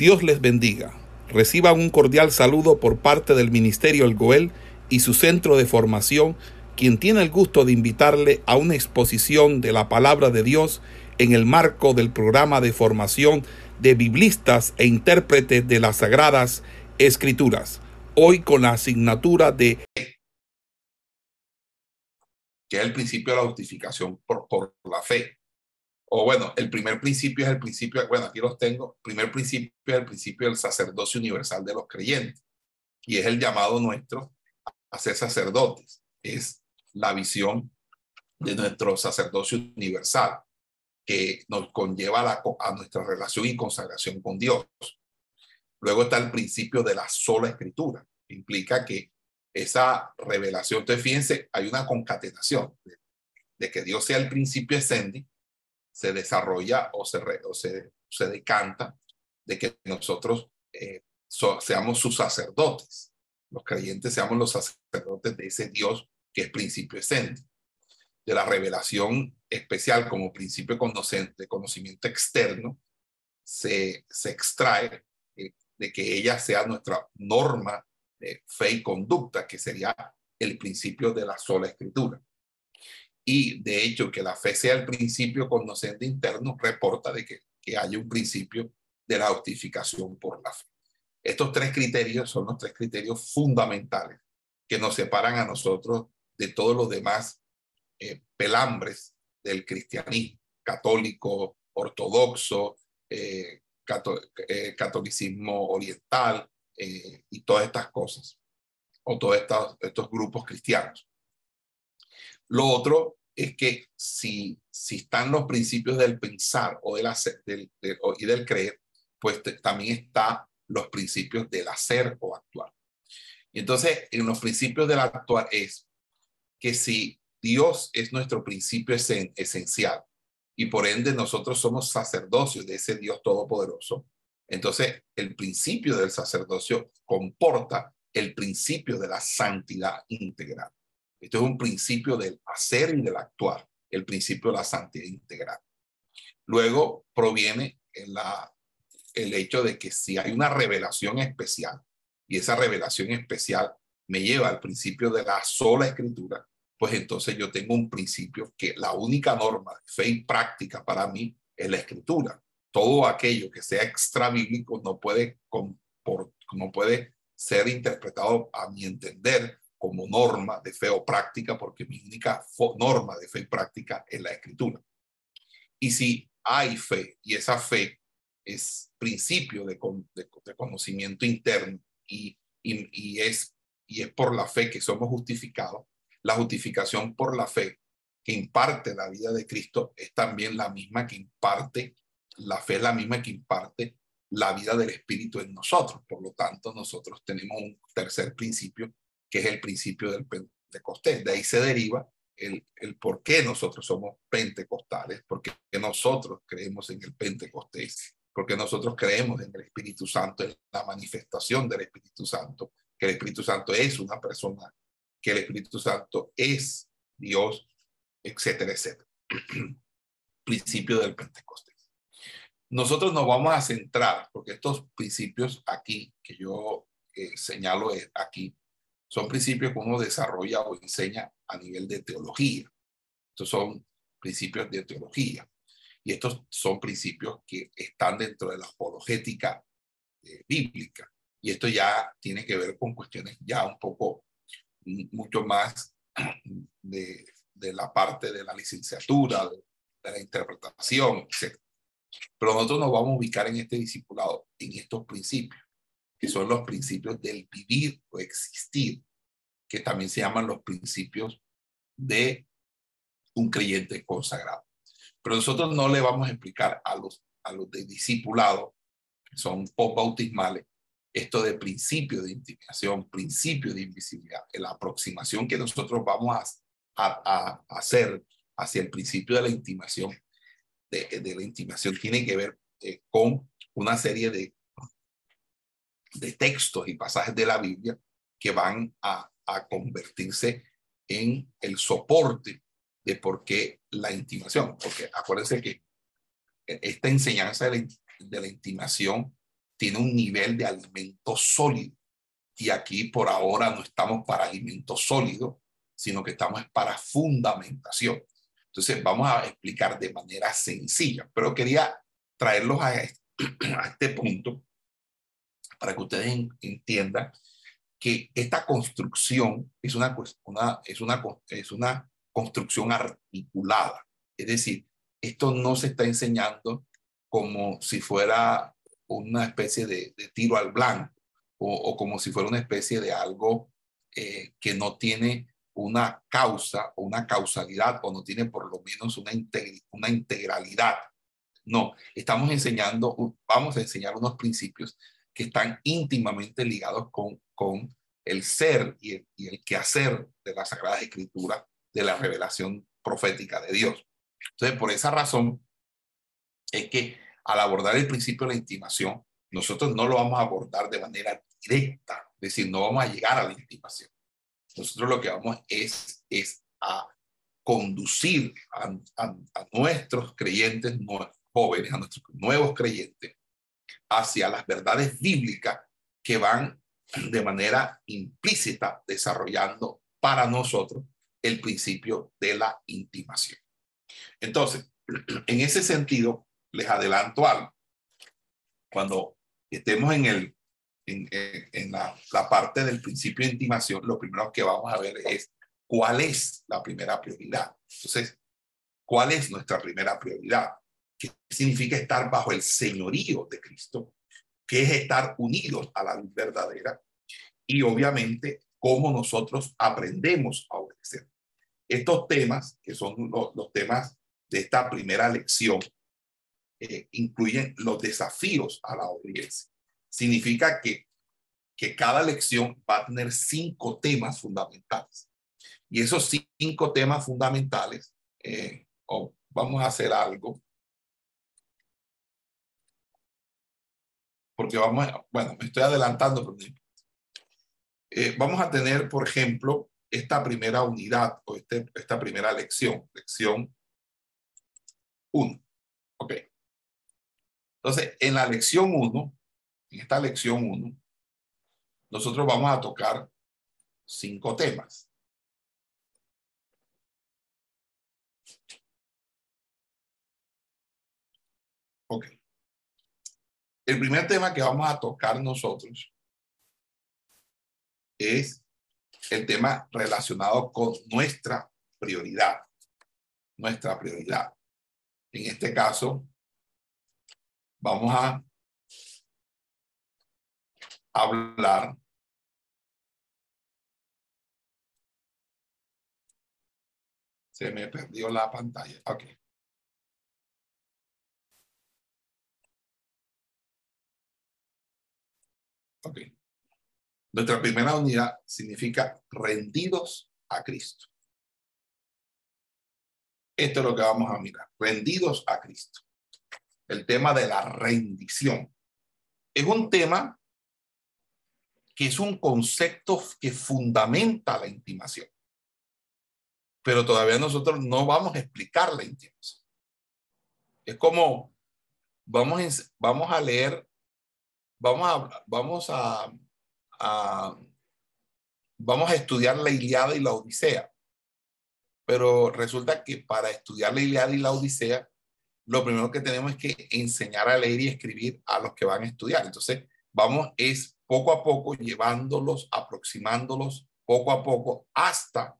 Dios les bendiga. Reciban un cordial saludo por parte del Ministerio El Goel y su centro de formación, quien tiene el gusto de invitarle a una exposición de la palabra de Dios en el marco del programa de formación de biblistas e intérpretes de las Sagradas Escrituras, hoy con la asignatura de que es el principio de la justificación por, por la fe o bueno, el primer principio es el principio, bueno, aquí los tengo, primer principio es el principio del sacerdocio universal de los creyentes, y es el llamado nuestro a ser sacerdotes, es la visión de nuestro sacerdocio universal, que nos conlleva a, nuestra relación y consagración con Dios. Luego está el principio de la sola escritura, implica que esa revelación, entonces fíjense, hay una concatenación de, que Dios sea el principio ascendi se desarrolla o se, se, decanta de que nosotros eh, seamos sus sacerdotes, los creyentes seamos los sacerdotes de ese Dios que es principio escéntrico, de la revelación especial como principio de conocimiento externo, se, se extrae eh, de que ella sea nuestra norma de fe y conducta, que sería el principio de la sola escritura y de hecho que la fe sea el principio conocente interno, reporta de que, que haya un principio de la justificación por la fe. Estos tres criterios son los tres criterios fundamentales que nos separan a nosotros de todos los demás eh, pelambres del cristianismo, católico, ortodoxo, eh, eh, catolicismo oriental y todas estas cosas, o todos estos, estos grupos cristianos. Lo otro es que si, si están los principios del pensar o del hacer y del creer, pues también están los principios del hacer o actuar. Y entonces, en los principios del actuar es que si Dios es nuestro principio esencial y por ende nosotros somos sacerdocios de ese Dios todopoderoso, entonces el principio del sacerdocio comporta el principio de la santidad integral. Esto es un principio del hacer y del actuar, el principio de la santidad integral. Luego proviene el hecho de que si hay una revelación especial y esa revelación especial me lleva al principio de la sola escritura, pues entonces yo tengo un principio que la única norma de fe y práctica para mí es la escritura. Todo aquello que sea extra bíblico no puede, no puede ser interpretado a mi entender como norma de fe o práctica, porque mi única norma de fe y práctica es la escritura. Y si hay fe y esa fe es principio de, de, conocimiento interno y, y, y, es, y es por la fe que somos justificados, la justificación por la fe que imparte la vida de Cristo es también la misma que imparte, la fe es la misma que imparte la vida del Espíritu en nosotros. Por lo tanto, nosotros tenemos un tercer principio que es el principio del Pentecostés. De ahí se deriva el, el por qué nosotros somos pentecostales, porque nosotros creemos en el Pentecostés, porque nosotros creemos en el Espíritu Santo, en la manifestación del Espíritu Santo, que el Espíritu Santo es una persona, que el Espíritu Santo es Dios, etcétera, etcétera. Principio del Pentecostés. Nosotros nos vamos a centrar, porque estos principios aquí que yo eh, señalo aquí, son principios que uno desarrolla o enseña a nivel de teología. Estos son principios de teología. Y estos son principios que están dentro de la apologética eh, bíblica. Y esto ya tiene que ver con cuestiones ya un poco, mucho más de, de la parte de la licenciatura, de, de la interpretación, etc. Pero nosotros nos vamos a ubicar en este discipulado, en estos principios que son los principios del vivir o existir, que también se llaman los principios de un creyente consagrado. Pero nosotros no le vamos a explicar a los, a los de que son post-bautismales, esto de principio de intimidación, principio de invisibilidad, la aproximación que nosotros vamos a, a, a hacer hacia el principio de la intimación, de, de la intimación, tiene que ver eh, con una serie de de textos y pasajes de la Biblia que van a, a convertirse en el soporte de por qué la intimación. Porque acuérdense que esta enseñanza de la, de la intimación tiene un nivel de alimento sólido. Y aquí por ahora no estamos para alimento sólido, sino que estamos para fundamentación. Entonces vamos a explicar de manera sencilla, pero quería traerlos a este, a este punto para que ustedes entiendan que esta construcción es una, es una, es una construcción articulada. Es decir, esto no se está enseñando como si fuera una especie de, tiro al blanco o, como si fuera una especie de algo eh, que no tiene una causa o una causalidad o no tiene por lo menos una, una integralidad. No, estamos enseñando, vamos a enseñar unos principios que están íntimamente ligados con, con el ser y el, y el quehacer de la Sagrada Escritura, de la revelación profética de Dios. Entonces, por esa razón es que al abordar el principio de la intimación, nosotros no lo vamos a abordar de manera directa, es decir, no vamos a llegar a la intimación. Nosotros lo que vamos es, es a conducir a, nuestros creyentes jóvenes, a nuestros nuevos creyentes, hacia las verdades bíblicas que van de manera implícita desarrollando para nosotros el principio de la intimación. Entonces, en ese sentido, les adelanto algo. Cuando estemos en, el, en, la, la, parte del principio de intimación, lo primero que vamos a ver es cuál es la primera prioridad. Entonces, ¿cuál es nuestra primera prioridad? ¿Qué significa estar bajo el señorío de Cristo? ¿Qué es estar unidos a la luz verdadera? Y obviamente, cómo nosotros aprendemos a obedecer. Estos temas, que son los, los temas de esta primera lección, eh, incluyen los desafíos a la obediencia. Significa que, que cada lección va a tener cinco temas fundamentales. Y esos cinco temas fundamentales, eh, vamos a hacer algo. Porque vamos, a, bueno, me estoy adelantando, pero eh, vamos a tener, por ejemplo, esta primera unidad o este, esta primera lección, lección 1. Ok. Entonces, en la lección 1, en esta lección 1, nosotros vamos a tocar cinco temas. Ok. El primer tema que vamos a tocar nosotros es el tema relacionado con nuestra prioridad. Nuestra prioridad. En este caso, vamos a hablar se me perdió la pantalla. Ok. Ok. Nuestra primera unidad significa rendidos a Cristo. Esto es lo que vamos a mirar. Rendidos a Cristo el tema de la rendición. Es un tema que es un concepto que fundamenta la intimación. Pero todavía nosotros no vamos a explicar la intimación. Es como, vamos, vamos a leer, vamos a, vamos a, vamos a estudiar la Iliada y la Odisea. Pero resulta que para estudiar la Iliada y la Odisea lo primero que tenemos es que enseñar a leer y escribir a los que van a estudiar. Entonces, vamos es poco a poco llevándolos, aproximándolos poco a poco hasta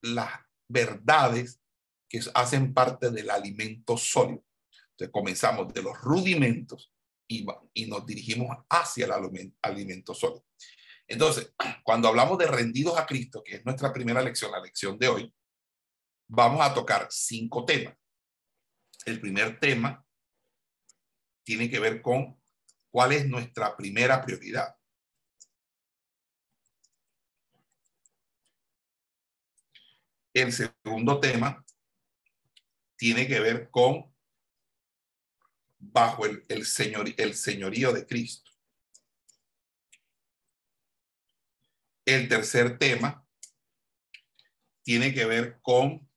las verdades que hacen parte del alimento sólido. Entonces, comenzamos de los rudimentos y, nos dirigimos hacia el alimento, sólido. Entonces, cuando hablamos de rendidos a Cristo, que es nuestra primera lección, la lección de hoy, vamos a tocar cinco temas el primer tema tiene que ver con cuál es nuestra primera prioridad. El segundo tema tiene que ver con bajo el, señor, el señorío de Cristo. El tercer tema tiene que ver con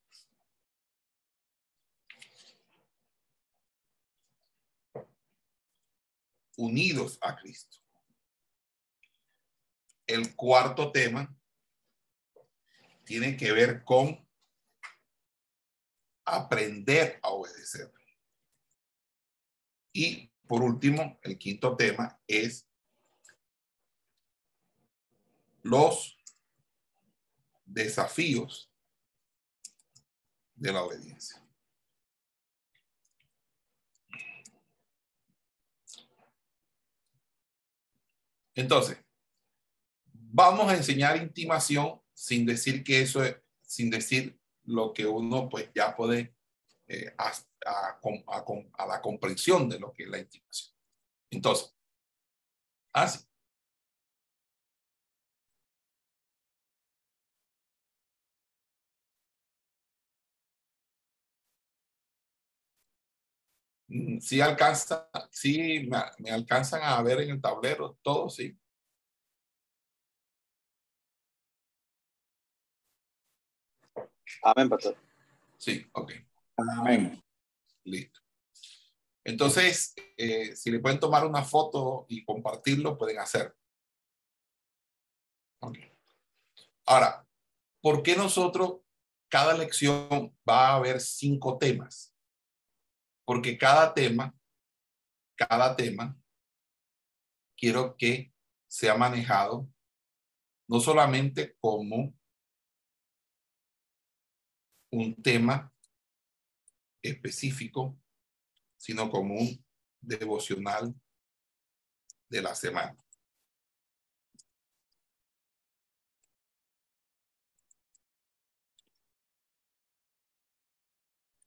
unidos a Cristo. El cuarto tema tiene que ver con aprender a obedecer. Y por último, el quinto tema es los desafíos de la obediencia. Entonces, vamos a enseñar intimación sin decir que eso es, sin decir lo que uno pues ya puede eh, a, a, la comprensión de lo que es la intimación. Entonces, así. Mm, sí alcanza, sí me, me, alcanzan a ver en el tablero todo, sí. Amén, pastor. Sí, ok. Amén. Listo. Entonces, eh, si le pueden tomar una foto y compartirlo, pueden hacer. Ahora, ¿por qué nosotros, cada lección va a haber cinco temas? Porque cada tema, cada tema, quiero que sea manejado no solamente como un tema específico, sino como un devocional de la semana.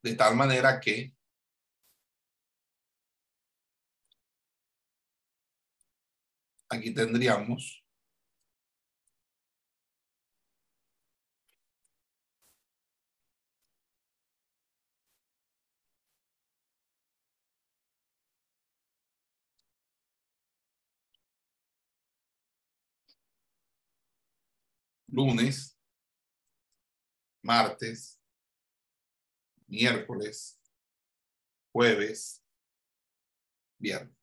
De tal manera que aquí tendríamos lunes, martes, miércoles, jueves, viernes.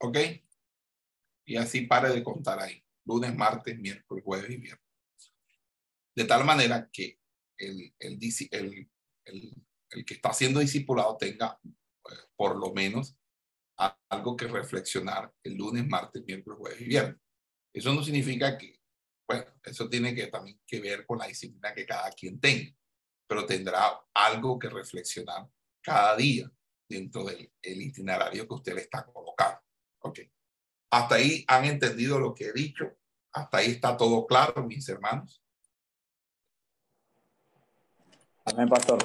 ¿Ok? Y así pare de contar ahí. Lunes, martes, miércoles, jueves y viernes. De tal manera que el, el, el, el que está siendo discipulado tenga pues, por lo menos algo que reflexionar el lunes, martes, miércoles, jueves y viernes. Eso no significa que, bueno, eso tiene que también que ver con la disciplina que cada quien tenga, pero tendrá algo que reflexionar cada día dentro del itinerario que usted le está colocando. Ok. Hasta ahí han entendido lo que he dicho. Hasta ahí está todo claro, mis hermanos. Amén, pastor.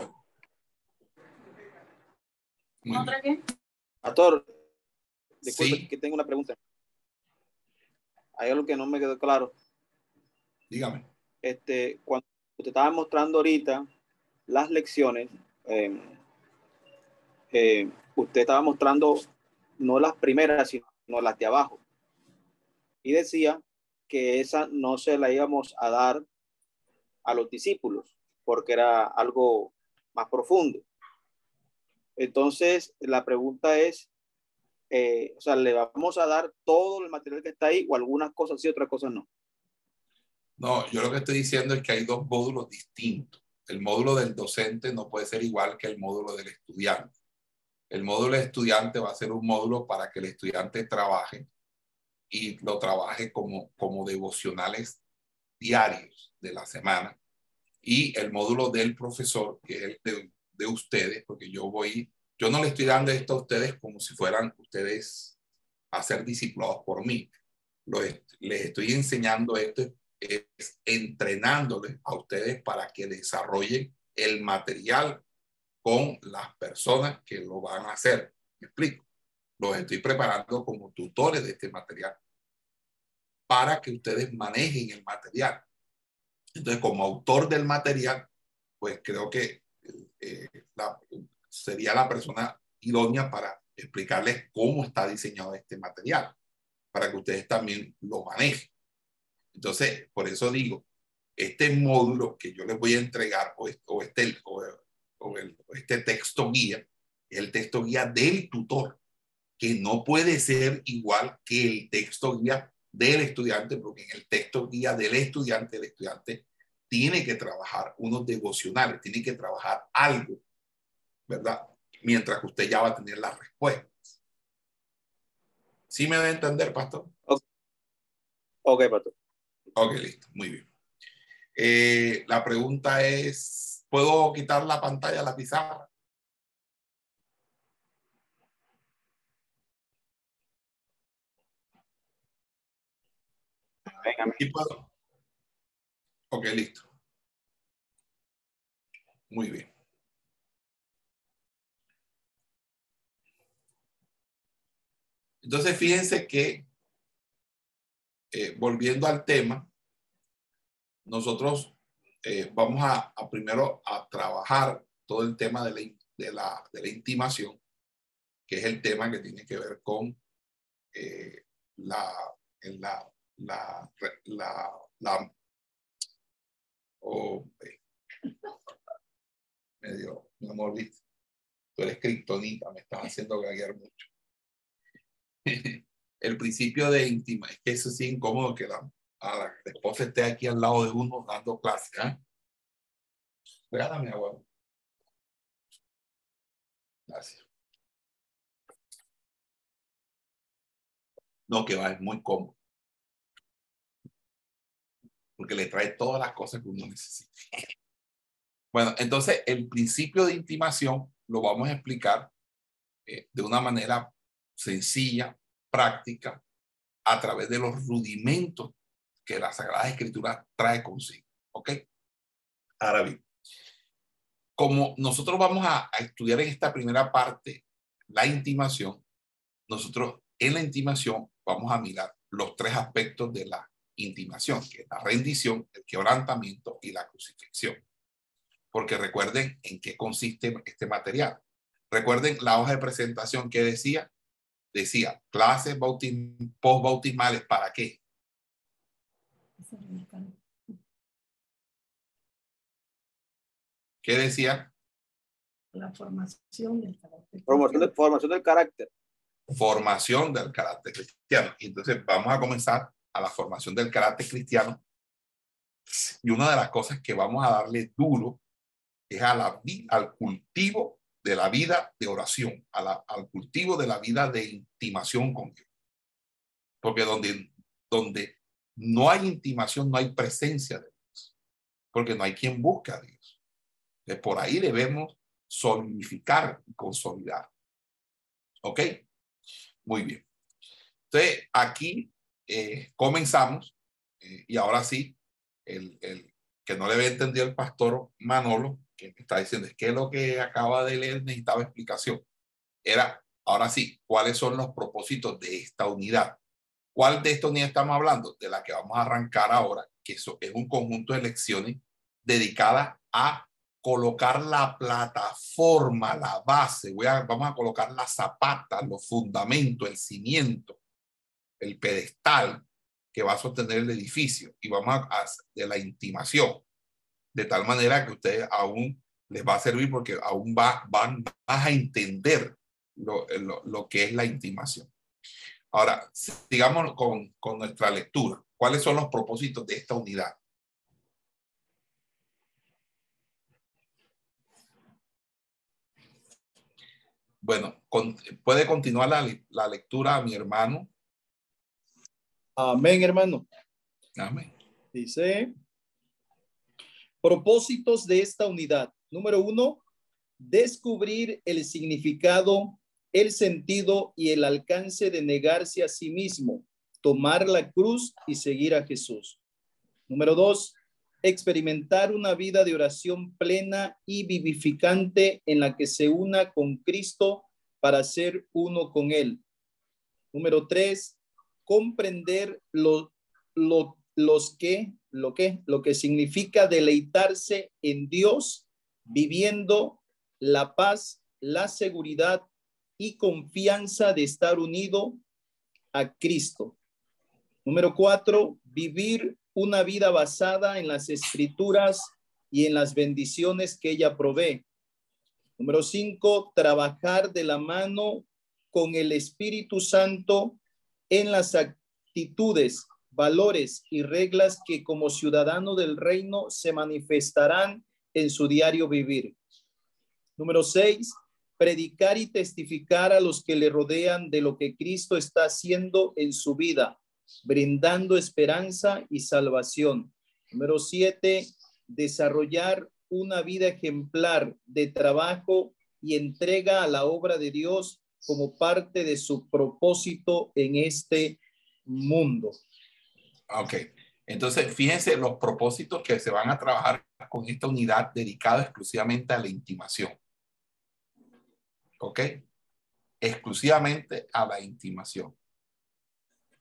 ¿Otra qué? Pastor, disculpe que tengo una pregunta. Hay algo que no me quedó claro. Dígame. Este, cuando usted estaba mostrando ahorita las lecciones, eh, eh, usted estaba mostrando no las primeras, sino las de abajo. Y decía que esa no se la íbamos a dar a los discípulos, porque era algo más profundo. Entonces, la pregunta es, eh, o sea, ¿le vamos a dar todo el material que está ahí o algunas cosas sí, otras cosas no? No, yo lo que estoy diciendo es que hay dos módulos distintos. El módulo del docente no puede ser igual que el módulo del estudiante. El módulo de estudiante va a ser un módulo para que el estudiante trabaje y lo trabaje como, como devocionales diarios de la semana. Y el módulo del profesor, que es el de, de ustedes, porque yo voy, yo no le estoy dando esto a ustedes como si fueran ustedes a ser discipulados por mí. Les estoy enseñando esto, es entrenándoles a ustedes para que desarrollen el material con las personas que lo van a hacer. ¿Me explico? Los estoy preparando como tutores de este material para que ustedes manejen el material. Entonces, como autor del material, pues creo que eh, sería la persona idónea para explicarles cómo está diseñado este material, para que ustedes también lo manejen. Entonces, por eso digo, este módulo que yo les voy a entregar o, este, o este texto guía, el texto guía del tutor, que no puede ser igual que el texto guía del estudiante, porque en el texto guía del estudiante, el estudiante tiene que trabajar unos devocionales, tiene que trabajar algo, ¿verdad? Mientras que usted ya va a tener las respuestas. ¿Sí me debe entender, pastor? Ok, pastor. Ok, listo, muy bien. Eh, la pregunta es, ¿puedo quitar la pantalla, la pizarra? Venga, puedo? Ok, listo. Muy bien. Entonces, fíjense que, eh, volviendo al tema, nosotros eh, vamos a, primero a trabajar todo el tema de la, de la, de la, intimación, que es el tema que tiene que ver con eh, la, la, la, la, la oh, medio, mi amor, ¿viste? Tú eres criptonita, me estás haciendo gaguear mucho. el principio de íntima, es que eso sí incómodo que la, a la esposa esté aquí al lado de uno dando clase. ¿eh? Regálame agua. Gracias. No, que va, es muy cómodo. Porque le trae todas las cosas que uno necesita. Bueno, entonces el principio de intimación lo vamos a explicar eh, de una manera sencilla, práctica, a través de los rudimentos que la Sagrada Escritura trae consigo. ¿Ok? Ahora bien, como nosotros vamos a, estudiar en esta primera parte la intimación, nosotros en la intimación vamos a mirar los tres aspectos de la intimación, que es la rendición, el quebrantamiento y la crucifixión. Porque recuerden en qué consiste este material. Recuerden la hoja de presentación que decía, decía clases postbautismales, ¿para qué? ¿Qué decía? La formación del carácter. Formación, de, formación del carácter. Formación del carácter cristiano. Entonces vamos a comenzar a la formación del carácter cristiano. Y una de las cosas que vamos a darle duro es a la, al cultivo de la vida de oración, a la, al cultivo de la vida de intimación con Dios. Porque donde, donde no hay intimación, no hay presencia de Dios, porque no hay quien busque a Dios. De por ahí debemos solidificar y consolidar. ¿Ok? Muy bien. Entonces, aquí eh, comenzamos eh, y ahora sí, el, el, que no le había entendido el pastor Manolo, que me está diciendo es que lo que acaba de leer necesitaba explicación. Era, ahora sí, cuáles son los propósitos de esta unidad. ¿Cuál de estos ni estamos hablando? De la que vamos a arrancar ahora, que eso es un conjunto de lecciones dedicadas a colocar la plataforma, la base, voy a, vamos a colocar la zapata, los fundamentos, el cimiento, el pedestal que va a sostener el edificio y vamos a, de la intimación, de tal manera que ustedes aún les va a servir porque aún va, van, a entender lo, lo, lo que es la intimación. Ahora, sigamos con, con nuestra lectura. ¿Cuáles son los propósitos de esta unidad? Bueno, puede continuar la, la, lectura, mi hermano. Amén, hermano. Amén. Dice, propósitos de esta unidad. Número uno, descubrir el significado el sentido y el alcance de negarse a sí mismo, tomar la cruz y seguir a Jesús. Número dos, experimentar una vida de oración plena y vivificante en la que se una con Cristo para ser uno con Él. Número tres, comprender lo, lo, los que, lo que, lo que significa deleitarse en Dios, viviendo la paz, la seguridad y confianza de estar unido a Cristo. Número cuatro, vivir una vida basada en las escrituras y en las bendiciones que ella provee. Número cinco, trabajar de la mano con el Espíritu Santo en las actitudes, valores y reglas que como ciudadano del reino se manifestarán en su diario vivir. Número seis, predicar y testificar a los que le rodean de lo que Cristo está haciendo en su vida, brindando esperanza y salvación. Número siete, desarrollar una vida ejemplar de trabajo y entrega a la obra de Dios como parte de su propósito en este mundo. Ok, entonces fíjense los propósitos que se van a trabajar con esta unidad dedicada exclusivamente a la intimación. ¿Ok? Exclusivamente a la intimación.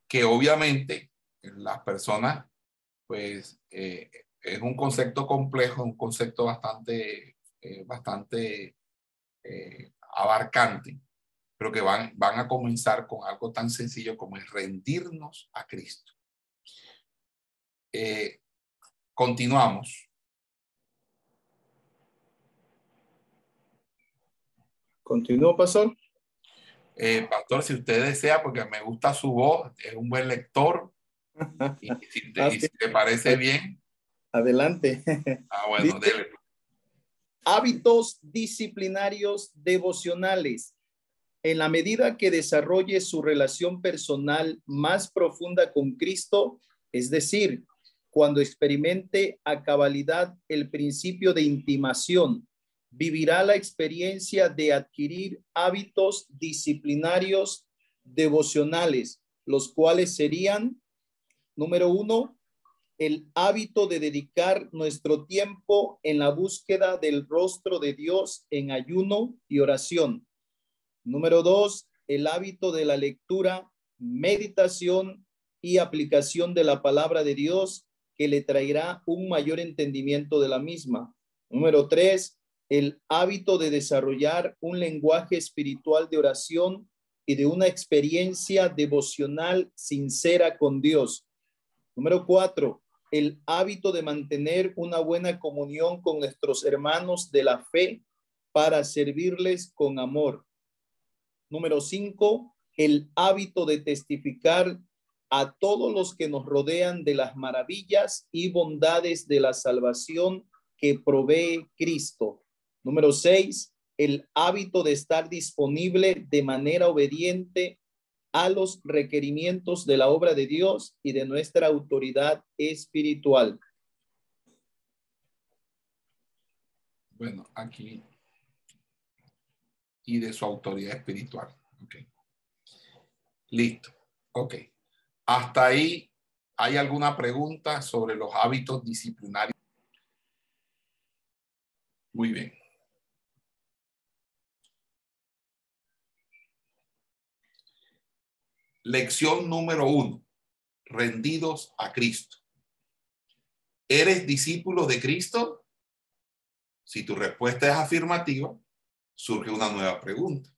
Que obviamente las personas, pues, eh, es un concepto complejo, un concepto bastante, eh, bastante eh, abarcante, pero que van, van a comenzar con algo tan sencillo como el rendirnos a Cristo. continuamos. Continúo, pastor. Eh, pastor, si usted desea, porque me gusta su voz, es un buen lector. Y si te, si te parece bien. Adelante. Ah, bueno, dele. Hábitos disciplinarios devocionales. En la medida que desarrolle su relación personal más profunda con Cristo, es decir, cuando experimente a cabalidad el principio de intimación vivirá la experiencia de adquirir hábitos disciplinarios devocionales, los cuales serían, número uno, el hábito de dedicar nuestro tiempo en la búsqueda del rostro de Dios en ayuno y oración. Número dos, el hábito de la lectura, meditación y aplicación de la palabra de Dios que le traerá un mayor entendimiento de la misma. Número tres, el hábito de desarrollar un lenguaje espiritual de oración y de una experiencia devocional sincera con Dios. Número cuatro, el hábito de mantener una buena comunión con nuestros hermanos de la fe para servirles con amor. Número cinco, el hábito de testificar a todos los que nos rodean de las maravillas y bondades de la salvación que provee Cristo. Número seis, el hábito de estar disponible de manera obediente a los requerimientos de la obra de Dios y de nuestra autoridad espiritual. Bueno, aquí. Y de su autoridad espiritual. Ok. Listo. Ok. Hasta ahí, ¿hay alguna pregunta sobre los hábitos disciplinarios? Muy bien. Lección número uno, rendidos a Cristo. ¿Eres discípulo de Cristo? Si tu respuesta es afirmativa, surge una nueva pregunta.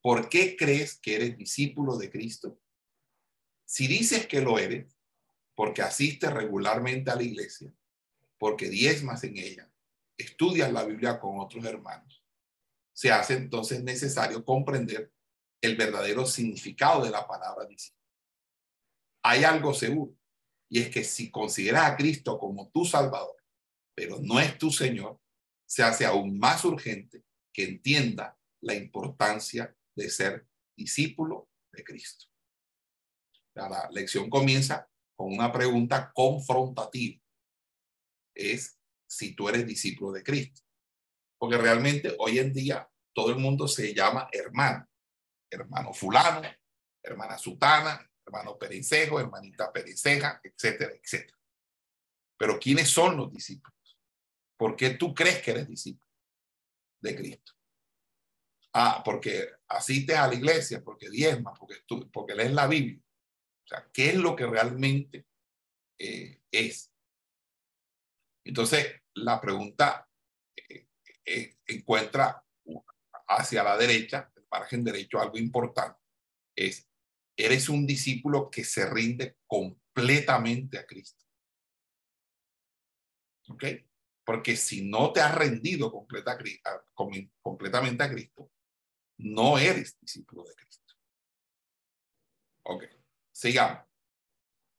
¿Por qué crees que eres discípulo de Cristo? Si dices que lo eres, porque asistes regularmente a la iglesia, porque diezmas en ella, estudias la Biblia con otros hermanos, se hace entonces necesario comprender el verdadero significado de la palabra discípulo. Hay algo seguro, y es que si consideras a Cristo como tu Salvador, pero no es tu Señor, se hace aún más urgente que entienda la importancia de ser discípulo de Cristo. La lección comienza con una pregunta confrontativa. Es si tú eres discípulo de Cristo. Porque realmente hoy en día todo el mundo se llama hermano hermano fulano, hermana sutana, hermano perencejo, hermanita perenceja, etcétera, etcétera. Pero ¿quiénes son los discípulos? ¿Por qué tú crees que eres discípulo de Cristo? Ah, porque asistes a la iglesia, porque diezmas, porque, porque lees la Biblia. O sea, ¿qué es lo que realmente eh, es? Entonces, la pregunta eh, eh, encuentra hacia la derecha, margen derecho, algo importante. Es, eres un discípulo que se rinde completamente a Cristo. ¿Ok? Porque si no te has rendido completa, completamente a Cristo, no eres discípulo de Cristo. Ok, sigamos.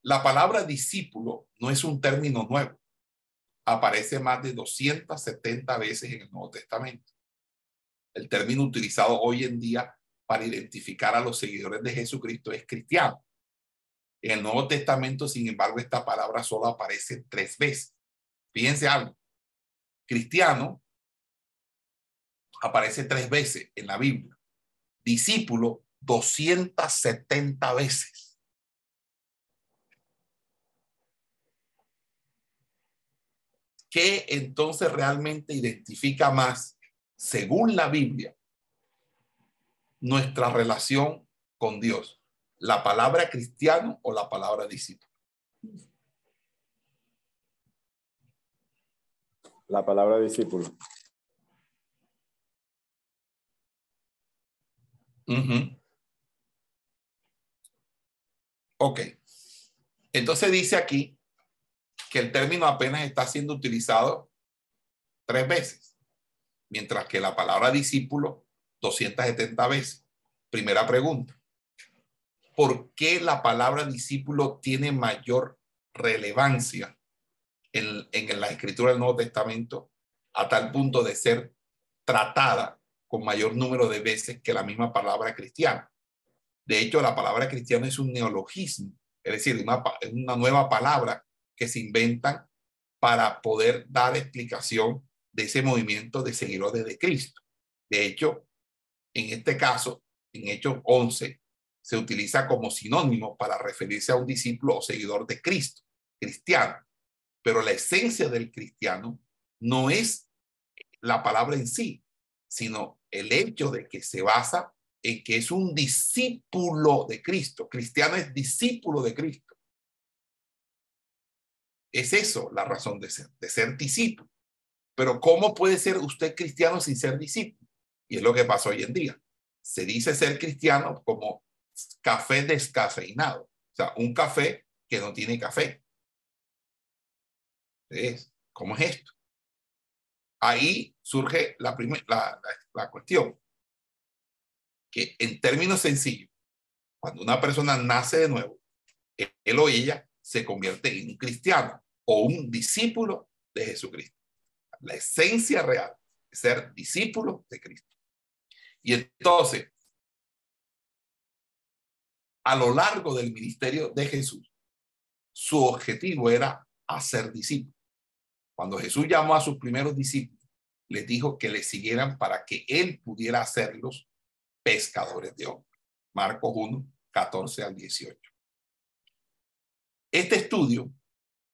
La palabra discípulo no es un término nuevo. Aparece más de 270 veces en el Nuevo Testamento. El término utilizado hoy en día para identificar a los seguidores de Jesucristo es cristiano. En el Nuevo Testamento, sin embargo, esta palabra solo aparece tres veces. Fíjense algo. Cristiano aparece tres veces en la Biblia. Discípulo 270 veces. ¿Qué entonces realmente identifica más, según la Biblia, nuestra relación con Dios? ¿La palabra cristiano o la palabra discípulo? La palabra discípulo. Ok. Entonces dice aquí que el término apenas está siendo utilizado tres veces, mientras que la palabra discípulo 270 veces. Primera pregunta. ¿Por qué la palabra discípulo tiene mayor relevancia en, en la escritura del Nuevo Testamento a tal punto de ser tratada con mayor número de veces que la misma palabra cristiana. De hecho, la palabra cristiano es un neologismo, es decir, una, una nueva palabra que se inventan para poder dar explicación de ese movimiento de seguidores de Cristo. De hecho, en este caso, en Hechos 11, se utiliza como sinónimo para referirse a un discípulo o seguidor de Cristo, cristiano. Pero la esencia del cristiano no es la palabra en sí, sino el hecho de que se basa en que es un discípulo de Cristo. Cristiano es discípulo de Cristo. Es eso la razón de ser, de ser discípulo. Pero ¿cómo puede ser usted cristiano sin ser discípulo? Y es lo que pasa hoy en día. Se dice ser cristiano como café descafeinado. O sea, un café que no tiene café. ¿Es? ¿Cómo es esto? ahí surge la, la, la, cuestión, que en términos sencillos, cuando una persona nace de nuevo, él o ella se convierte en un cristiano o un discípulo de Jesucristo. La esencia real ser discípulo de Cristo. Y entonces, a lo largo del ministerio de Jesús, su objetivo era hacer discípulos. Cuando Jesús llamó a sus primeros discípulos, les dijo que le siguieran para que él pudiera hacerlos pescadores de hombres. Marcos 1, 14 al 18. Este estudio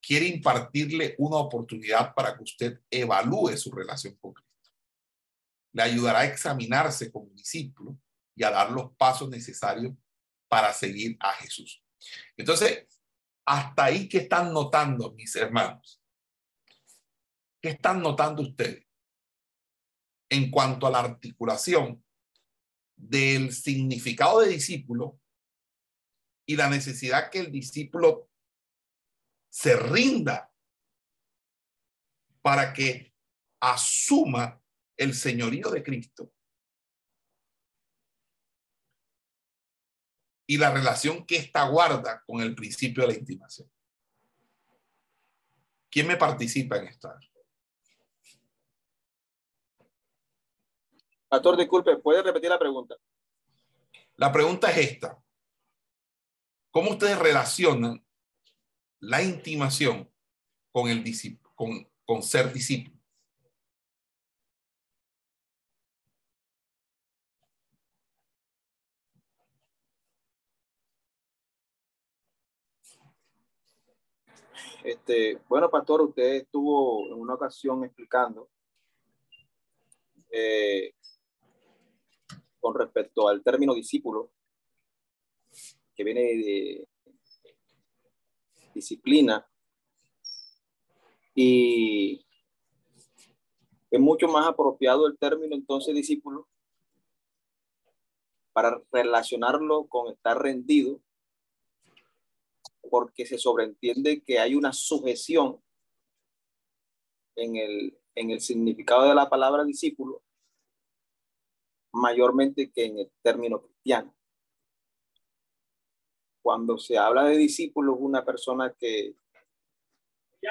quiere impartirle una oportunidad para que usted evalúe su relación con Cristo. Le ayudará a examinarse como discípulo y a dar los pasos necesarios para seguir a Jesús. Entonces, hasta ahí que están notando, mis hermanos. ¿Qué están notando ustedes? En cuanto a la articulación del significado de discípulo y la necesidad que el discípulo se rinda para que asuma el señorío de Cristo y la relación que ésta guarda con el principio de la intimación. ¿Quién me participa en esto? Pastor, disculpe, ¿puede repetir la pregunta? La pregunta es esta. ¿Cómo ustedes relacionan la intimación con, el con, con ser discípulo? Este, bueno, pastor, usted estuvo en una ocasión explicando eh, con respecto al término discípulo, que viene de disciplina, y es mucho más apropiado el término entonces discípulo para relacionarlo con estar rendido, porque se sobreentiende que hay una sujeción en el, en el significado de la palabra discípulo, mayormente que en el término cristiano. Cuando se habla de discípulo, una persona que,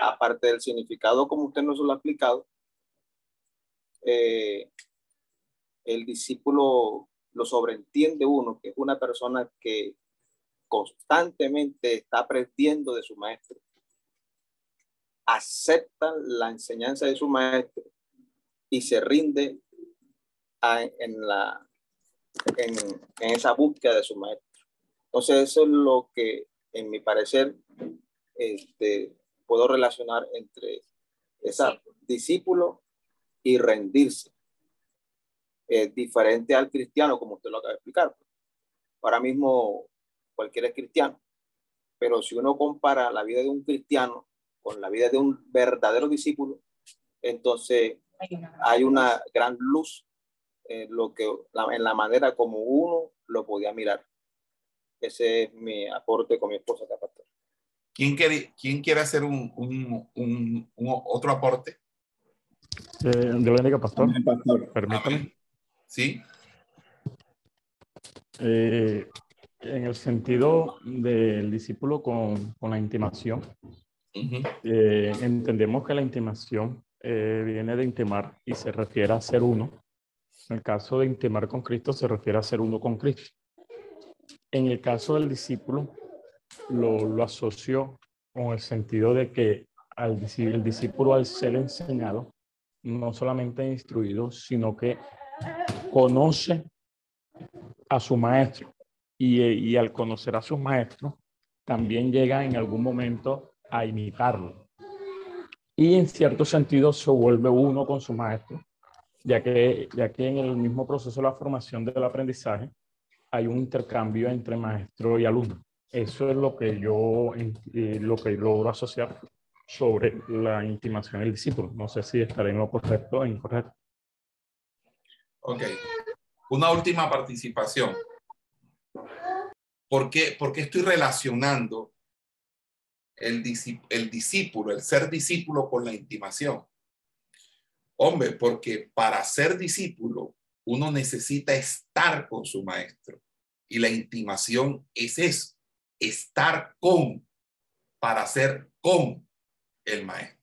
aparte del significado como usted nos lo ha explicado, eh, el discípulo lo sobreentiende uno, que es una persona que constantemente está aprendiendo de su maestro, acepta la enseñanza de su maestro y se rinde en, la, en, esa búsqueda de su maestro. Entonces eso es lo que, en mi parecer, este, puedo relacionar entre esa discípulo y rendirse. Es diferente al cristiano, como usted lo acaba de explicar. Ahora mismo cualquiera es cristiano, pero si uno compara la vida de un cristiano con la vida de un verdadero discípulo, entonces hay una gran luz en, lo que, en la manera como uno lo podía mirar. Ese es mi aporte con mi esposa, pastor. ¿Quién quiere, quién quiere hacer un, un, un, otro aporte? Eh, Dios bendiga, pastor. pastor. Permítame. Sí. Eh, en el sentido del discípulo con, con la intimación, eh, entendemos que la intimación eh, viene de intimar y se refiere a ser uno. En el caso de intimar con Cristo se refiere a ser uno con Cristo. En el caso del discípulo, lo, lo asoció con el sentido de que al, el discípulo al ser enseñado, no solamente instruido, sino que conoce a su maestro y, y al conocer a su maestro, también llega en algún momento a imitarlo. Y en cierto sentido se vuelve uno con su maestro, ya que, ya que en el mismo proceso de la formación del aprendizaje hay un intercambio entre maestro y alumno. Eso es lo que yo, eh, lo que logro asociar sobre la intimación del discípulo. No sé si estaré en lo correcto o incorrecto. Ok. Una última participación. ¿Por qué, estoy relacionando el, el discípulo, el ser discípulo con la intimación? Hombre, porque para ser discípulo uno necesita estar con su maestro. Y la intimación es eso, estar con, para ser con el maestro.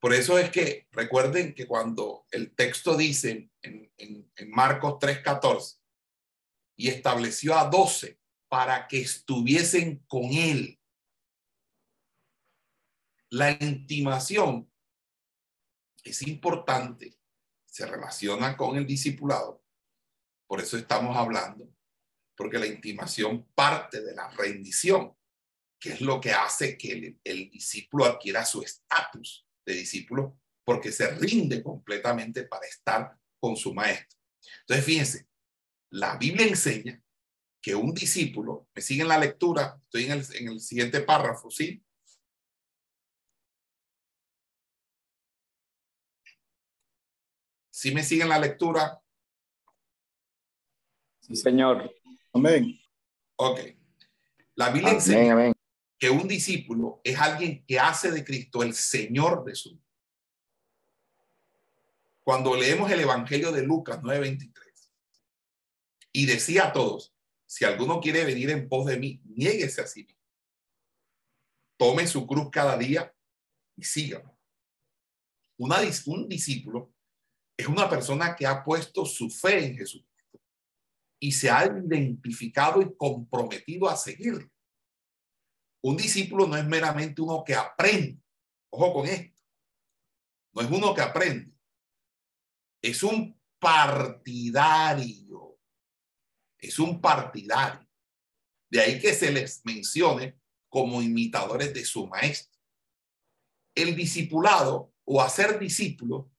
Por eso es que recuerden que cuando el texto dice en, en, Marcos 3:14, y estableció a doce para que estuviesen con él. La intimación es importante, se relaciona con el discipulado, por eso estamos hablando, porque la intimación parte de la rendición, que es lo que hace que el, discípulo adquiera su estatus de discípulo, porque se rinde completamente para estar con su maestro. Entonces, fíjense, la Biblia enseña que un discípulo, me siguen la lectura, estoy en el siguiente párrafo, ¿sí? ¿Sí me siguen la lectura? Sí, señor. Amén. Ok. La Biblia enseña que un discípulo es alguien que hace de Cristo el Señor de su vida. Cuando leemos el Evangelio de Lucas 9:23, y decía a todos, si alguno quiere venir en pos de mí, niéguese a sí mismo. Tome su cruz cada día y sígame. Una, un discípulo es una persona que ha puesto su fe en Jesucristo y se ha identificado y comprometido a seguirlo. Un discípulo no es meramente uno que aprende. Ojo con esto. No es uno que aprende. Es un partidario es un partidario. De ahí que se les mencione como imitadores de su maestro. El discipulado o hacer discípulo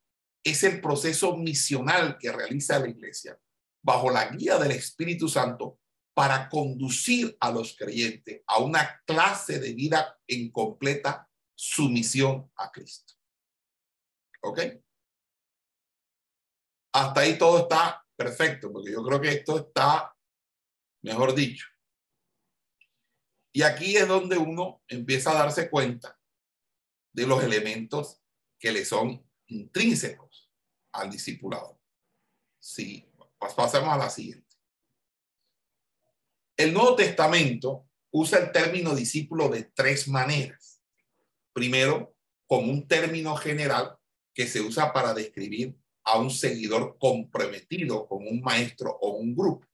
es el proceso misional que realiza la iglesia bajo la guía del Espíritu Santo para conducir a los creyentes a una clase de vida en completa sumisión a Cristo. ¿Ok? Hasta ahí todo está perfecto, porque yo creo que esto está, mejor dicho. Y aquí es donde uno empieza a darse cuenta de los elementos que le son intrínsecos al discipulado. Sí, pasemos a la siguiente. El Nuevo Testamento usa el término discípulo de tres maneras. Primero, como un término general que se usa para describir a un seguidor comprometido con un maestro o un grupo.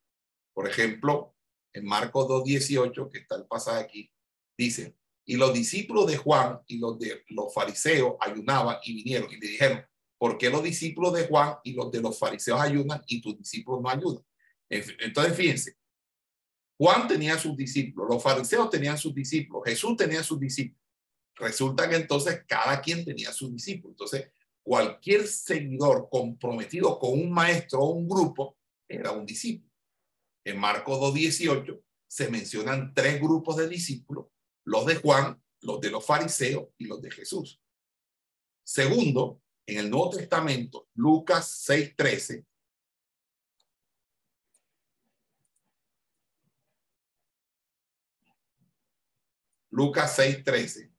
Por ejemplo, en Marcos 2.18, que está el pasaje aquí, dice, y los discípulos de Juan y los de los fariseos ayunaban y vinieron y le dijeron, ¿por qué los discípulos de Juan y los de los fariseos ayunan y tus discípulos no ayudan? Entonces, fíjense, Juan tenía sus discípulos, los fariseos tenían sus discípulos, Jesús tenía sus discípulos. Resulta que entonces cada quien tenía sus discípulos. Entonces, cualquier seguidor comprometido con un maestro o un grupo era un discípulo. En Marcos 2.18 se mencionan tres grupos de discípulos, los de Juan, los de los fariseos y los de Jesús. Segundo, en el Nuevo Testamento, Lucas 6.13, Lucas 6.13,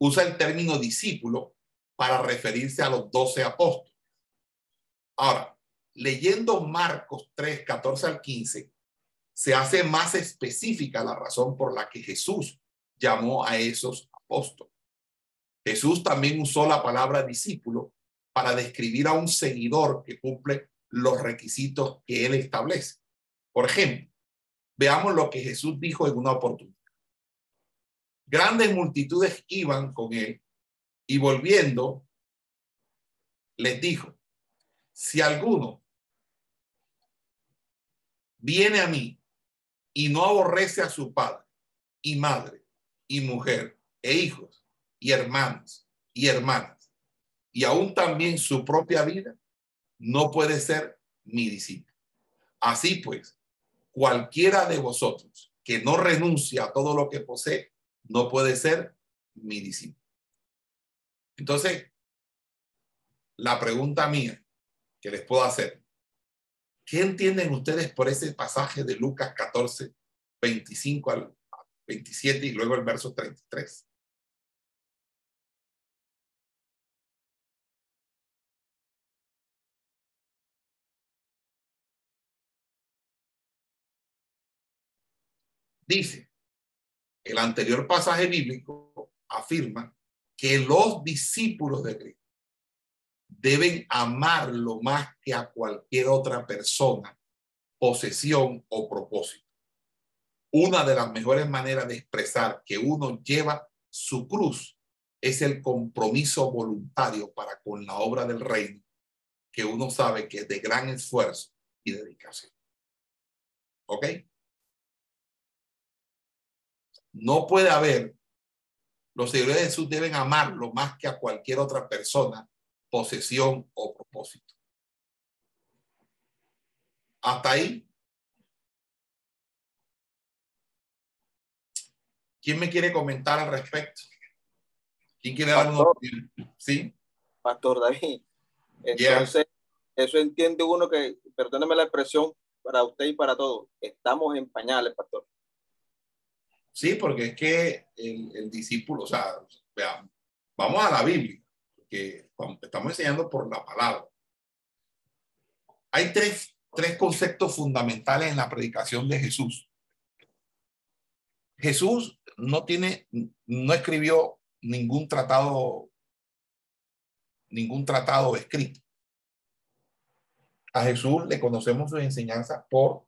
usa el término discípulo para referirse a los doce apóstoles. Ahora, leyendo Marcos 3, 14 al 15, se hace más específica la razón por la que Jesús llamó a esos apóstoles. Jesús también usó la palabra discípulo para describir a un seguidor que cumple los requisitos que él establece. Por ejemplo, veamos lo que Jesús dijo en una oportunidad. Grandes multitudes iban con él y volviendo, les dijo, si alguno viene a mí y no aborrece a su padre y madre y mujer e hijos y hermanos y hermanas y aún también su propia vida, no puede ser mi discípulo. Así pues, cualquiera de vosotros que no renuncia a todo lo que posee, no puede ser mi discípulo. Entonces, la pregunta mía que les puedo hacer, ¿qué entienden ustedes por ese pasaje de Lucas 14, 25 al 27 y luego el verso 33? Dice, el anterior pasaje bíblico afirma que los discípulos de Cristo deben amarlo más que a cualquier otra persona, posesión o propósito. Una de las mejores maneras de expresar que uno lleva su cruz es el compromiso voluntario para con la obra del reino, que uno sabe que es de gran esfuerzo y dedicación. ¿Ok? No puede haber los seguidores de Jesús deben amarlo más que a cualquier otra persona, posesión o propósito. Hasta ahí. ¿Quién me quiere comentar al respecto? ¿Quién quiere dar? Sí. Pastor David. Entonces, eso entiende uno que, perdóneme la expresión para usted y para todos, estamos en pañales, pastor. Sí, porque es que el, discípulo, o sea, veamos, vamos a la Biblia, que estamos enseñando por la palabra. Hay tres, tres conceptos fundamentales en la predicación de Jesús. Jesús no tiene, no escribió ningún tratado, ningún tratado escrito. A Jesús le conocemos sus enseñanzas por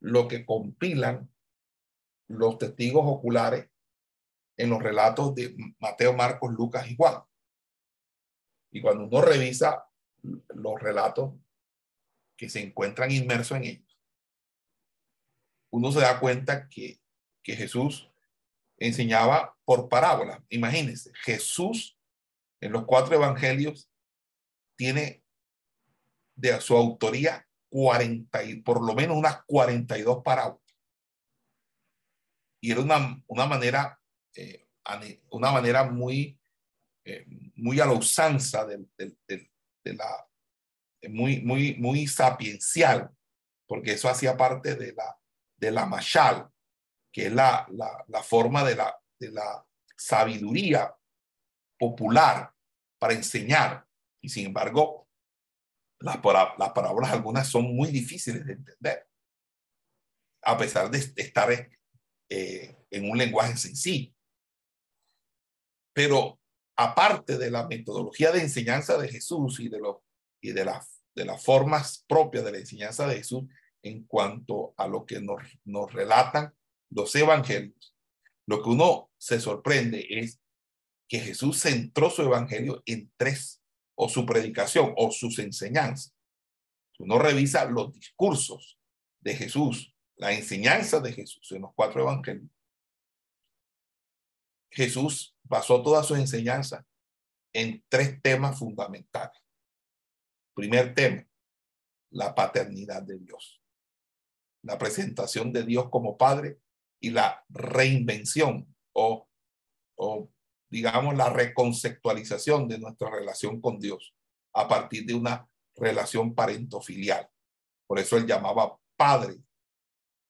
lo que compilan los testigos oculares en los relatos de Mateo, Marcos, Lucas y Juan. Y cuando uno revisa los relatos que se encuentran inmersos en ellos, uno se da cuenta que que Jesús enseñaba por parábolas. Imagínense, Jesús en los cuatro evangelios tiene de su autoría 40 y por lo menos unas 42 parábolas. Y era una, una manera, eh, una manera muy, eh, muy a la usanza de, la, muy, muy, muy sapiencial, porque eso hacía parte de la, de la mashal, que es la, la, la forma de la, de la sabiduría popular para enseñar. Y sin embargo, las, las parábolas algunas son muy difíciles de entender, a pesar de estar eh, en un lenguaje sencillo. Pero aparte de la metodología de enseñanza de Jesús y de, lo, y de, la, de las formas propias de la enseñanza de Jesús en cuanto a lo que nos, nos relatan los evangelios, lo que uno se sorprende es que Jesús centró su evangelio en tres, o su predicación, o sus enseñanzas. Uno revisa los discursos de Jesús, la enseñanza de Jesús en los cuatro evangelios. Jesús basó toda su enseñanza en tres temas fundamentales. Primer tema, la paternidad de Dios. La presentación de Dios como Padre y la reinvención o, o, digamos, la reconceptualización de nuestra relación con Dios a partir de una relación parentofilial. Por eso él llamaba Padre,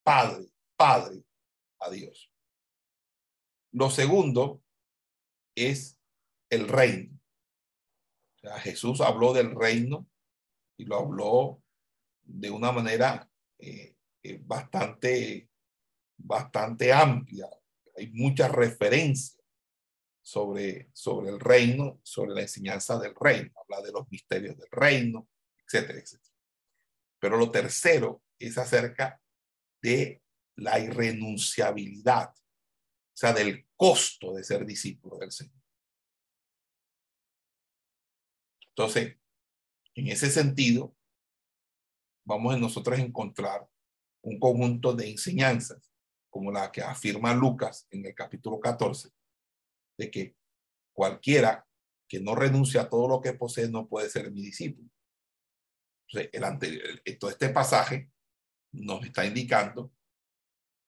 Padre, Padre a Dios. Lo segundo es el reino. O sea, Jesús habló del reino y lo habló de una manera eh, eh, bastante bastante amplia. Hay muchas referencias sobre, sobre el reino, sobre la enseñanza del reino. Habla de los misterios del reino, etcétera, etcétera. Pero lo tercero es acerca de la irrenunciabilidad, o sea, del costo de ser discípulo del Señor. Entonces, en ese sentido, vamos a nosotros a encontrar un conjunto de enseñanzas como la que afirma Lucas en el capítulo 14, de que cualquiera que no renuncia a todo lo que posee no puede ser mi discípulo. Entonces, el anterior, todo este pasaje nos está indicando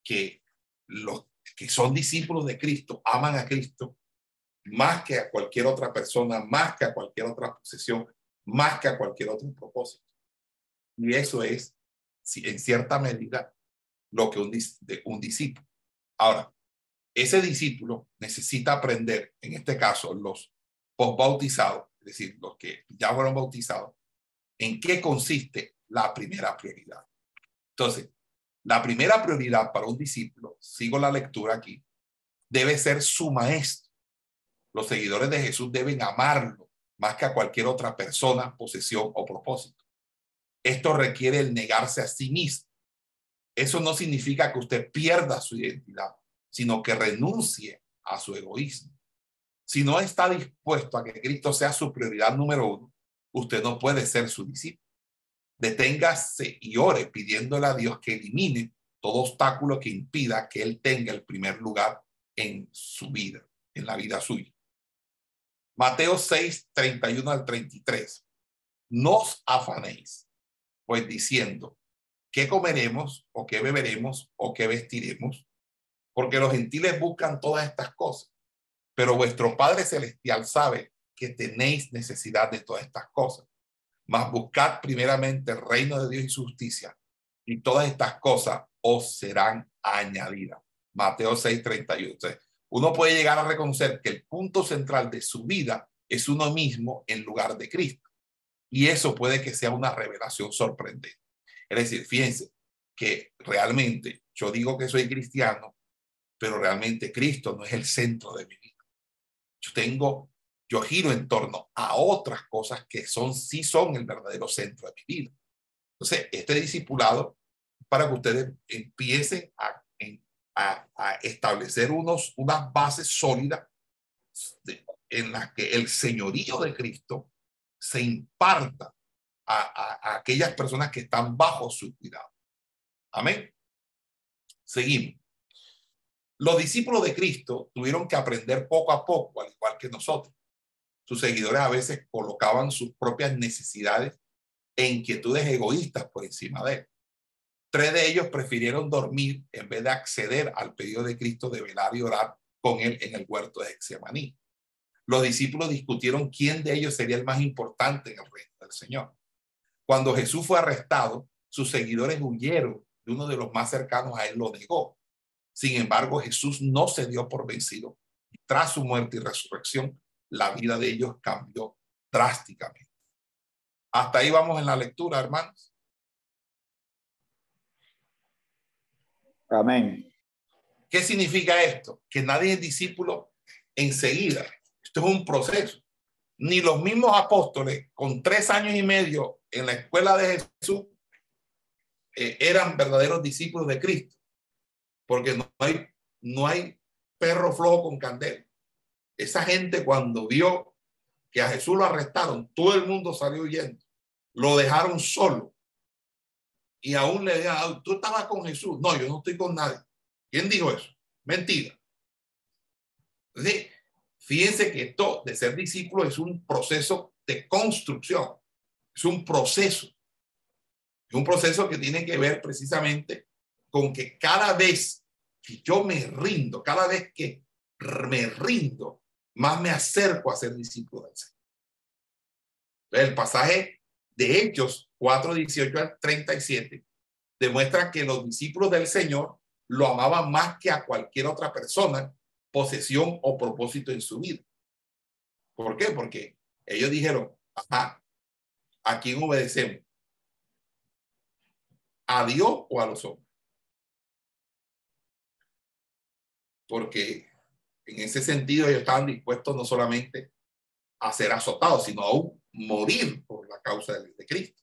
que los que son discípulos de Cristo aman a Cristo más que a cualquier otra persona, más que a cualquier otra posesión, más que a cualquier otro propósito. Y eso es, en cierta medida, lo que un, un discípulo. Ahora, ese discípulo necesita aprender, en este caso, los postbautizados, es decir, los que ya fueron bautizados, en qué consiste la primera prioridad. Entonces, la primera prioridad para un discípulo, sigo la lectura aquí, debe ser su maestro. Los seguidores de Jesús deben amarlo más que a cualquier otra persona, posesión o propósito. Esto requiere el negarse a sí mismo eso no significa que usted pierda su identidad, sino que renuncie a su egoísmo. Si no está dispuesto a que Cristo sea su prioridad número uno, usted no puede ser su discípulo. Deténgase y ore pidiéndole a Dios que elimine todo obstáculo que impida que Él tenga el primer lugar en su vida, en la vida suya. Mateo 6, 31 al 33. No os afanéis, pues diciendo, ¿Qué comeremos o qué beberemos o qué vestiremos? Porque los gentiles buscan todas estas cosas. Pero vuestro Padre Celestial sabe que tenéis necesidad de todas estas cosas. Mas buscad primeramente el reino de Dios y justicia, y todas estas cosas os serán añadidas. Mateo 6:31. Uno puede llegar a reconocer que el punto central de su vida es uno mismo en lugar de Cristo. Y eso puede que sea una revelación sorprendente. Es decir, fíjense que realmente yo digo que soy cristiano, pero realmente Cristo no es el centro de mi vida. Yo tengo, yo giro en torno a otras cosas que son, sí son el verdadero centro de mi vida. Entonces, este discipulado, para que ustedes empiecen a, a, establecer unos, unas bases sólidas en las que el señorío de Cristo se imparta a, aquellas personas que están bajo su cuidado. Amén. Seguimos. Los discípulos de Cristo tuvieron que aprender poco a poco, al igual que nosotros. Sus seguidores a veces colocaban sus propias necesidades e inquietudes egoístas por encima de él. Tres de ellos prefirieron dormir en vez de acceder al pedido de Cristo de velar y orar con él en el huerto de Hexemaní. Los discípulos discutieron quién de ellos sería el más importante en el reino del Señor. Cuando Jesús fue arrestado, sus seguidores huyeron de uno de los más cercanos a él, lo negó. Sin embargo, Jesús no se dio por vencido. Tras su muerte y resurrección, la vida de ellos cambió drásticamente. Hasta ahí vamos en la lectura, hermanos. Amén. ¿Qué significa esto? Que nadie es discípulo enseguida. Esto es un proceso. Ni los mismos apóstoles con tres años y medio en la escuela de Jesús eh, eran verdaderos discípulos de Cristo. Porque no hay, no hay perro flojo con candela. Esa gente cuando vio que a Jesús lo arrestaron, todo el mundo salió huyendo. Lo dejaron solo. Y aún le dijeron, tú estabas con Jesús. No, yo no estoy con nadie. ¿Quién dijo eso? Mentira. Entonces, fíjense que esto de ser discípulo es un proceso de construcción. Es un proceso. Es un proceso que tiene que ver precisamente con que cada vez que yo me rindo, cada vez que me rindo más me acerco a ser discípulo del Señor. El pasaje de Hechos 4, 18 al 37 demuestra que los discípulos del Señor lo amaban más que a cualquier otra persona, posesión o propósito en su vida. ¿Por qué? Porque ellos dijeron, ajá, ¿a quién obedecemos? ¿A Dios o a los hombres? Porque en ese sentido ellos estaban dispuestos no solamente a ser azotados, sino a morir por la causa de, Cristo.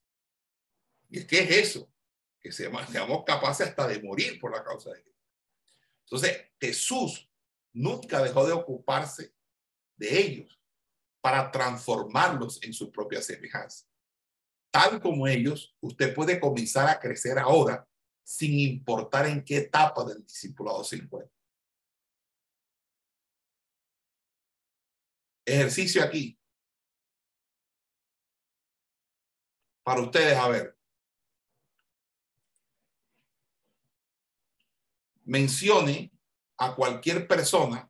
¿Y es que es eso? Que seamos capaces hasta de morir por la causa de Cristo. Entonces, Jesús nunca dejó de ocuparse de ellos para transformarlos en su propia semejanza. Tal como ellos, usted puede comenzar a crecer ahora sin importar en qué etapa del discipulado se encuentra. Ejercicio aquí. Para ustedes, a ver. Mencione a cualquier persona,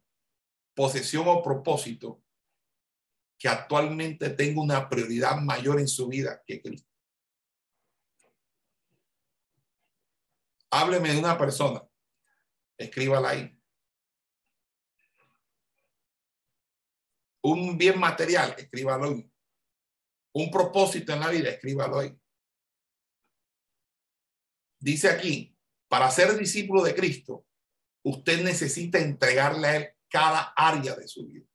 posesión o propósito que actualmente tenga una prioridad mayor en su vida que Cristo. Hábleme de una persona. Escríbala ahí. Un bien material, escríbalo hoy. Un propósito en la vida, escríbalo hoy. Dice aquí, para ser discípulo de Cristo, usted necesita entregarle a Él cada área de su vida.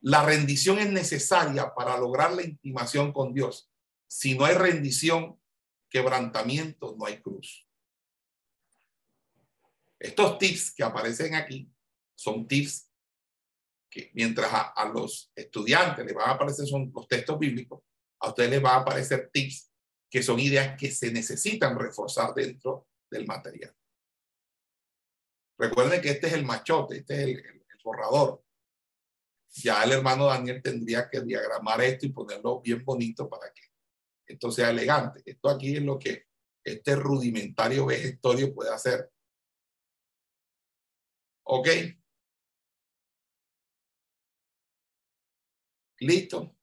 La rendición es necesaria para lograr la intimación con Dios. Si no hay rendición, quebrantamiento, no hay cruz. Estos tips que aparecen aquí son tips mientras a, los estudiantes les van a aparecer son los textos bíblicos, a ustedes les van a aparecer tips que son ideas que se necesitan reforzar dentro del material. Recuerden que este es el machote, este es el, el borrador. Ya el hermano Daniel tendría que diagramar esto y ponerlo bien bonito para que esto sea elegante. Esto aquí es lo que este rudimentario vegetorio puede hacer. ¿Ok? ¿Listo?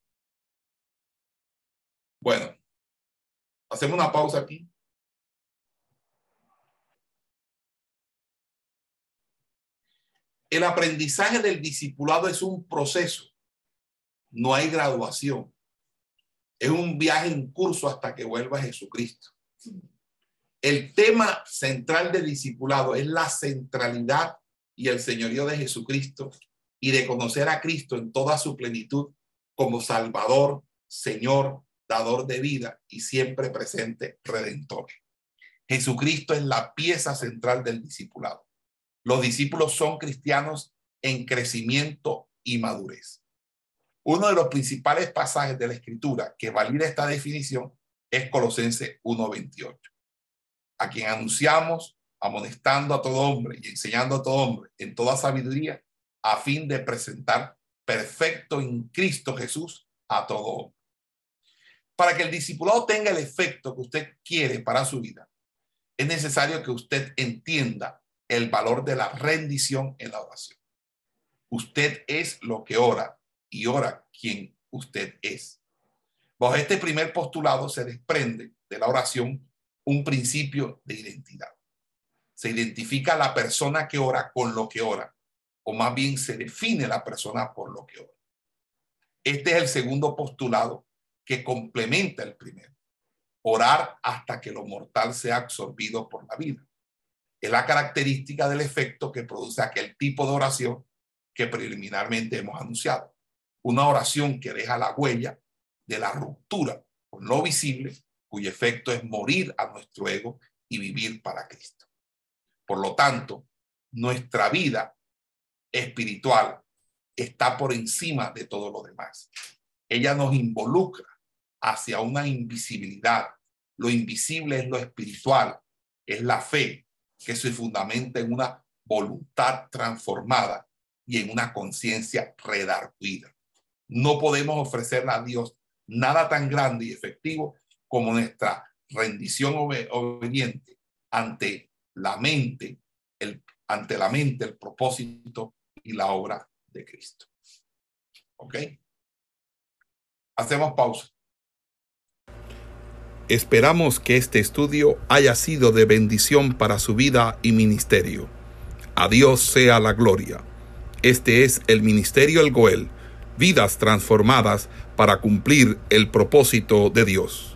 Bueno, hacemos una pausa aquí. El aprendizaje del discipulado es un proceso. No hay graduación. Es un viaje en curso hasta que vuelva Jesucristo. El tema central del discipulado es la centralidad y el señorío de Jesucristo y de conocer a Cristo en toda su plenitud como Salvador, Señor, dador de vida y siempre presente Redentor. Jesucristo es la pieza central del discipulado. Los discípulos son cristianos en crecimiento y madurez. Uno de los principales pasajes de la escritura que valida esta definición es Colosense 1.28, a quien anunciamos amonestando a todo hombre y enseñando a todo hombre en toda sabiduría, a fin de presentar perfecto en Cristo Jesús a todo. Para que el discipulado tenga el efecto que usted quiere para su vida, es necesario que usted entienda el valor de la rendición en la oración. Usted es lo que ora y ora quien usted es. Bajo este primer postulado se desprende de la oración un principio de identidad. Se identifica la persona que ora con lo que ora, o más bien se define la persona por lo que ora. Este es el segundo postulado que complementa el primero. Orar hasta que lo mortal sea absorbido por la vida. Es la característica del efecto que produce aquel tipo de oración que preliminarmente hemos anunciado. Una oración que deja la huella de la ruptura con lo visible, cuyo efecto es morir a nuestro ego y vivir para Cristo. Por lo tanto, nuestra vida espiritual está por encima de todo lo demás. Ella nos involucra hacia una invisibilidad. Lo invisible es lo espiritual, es la fe que se fundamenta en una voluntad transformada y en una conciencia redarguida. No podemos ofrecerle a Dios nada tan grande y efectivo como nuestra rendición obediente ante la mente, ante la mente, el propósito y la obra de Cristo. ¿Ok? Hacemos pausa. Esperamos que este estudio haya sido de bendición para su vida y ministerio. A Dios sea la gloria. Este es el Ministerio El Goel, vidas transformadas para cumplir el propósito de Dios.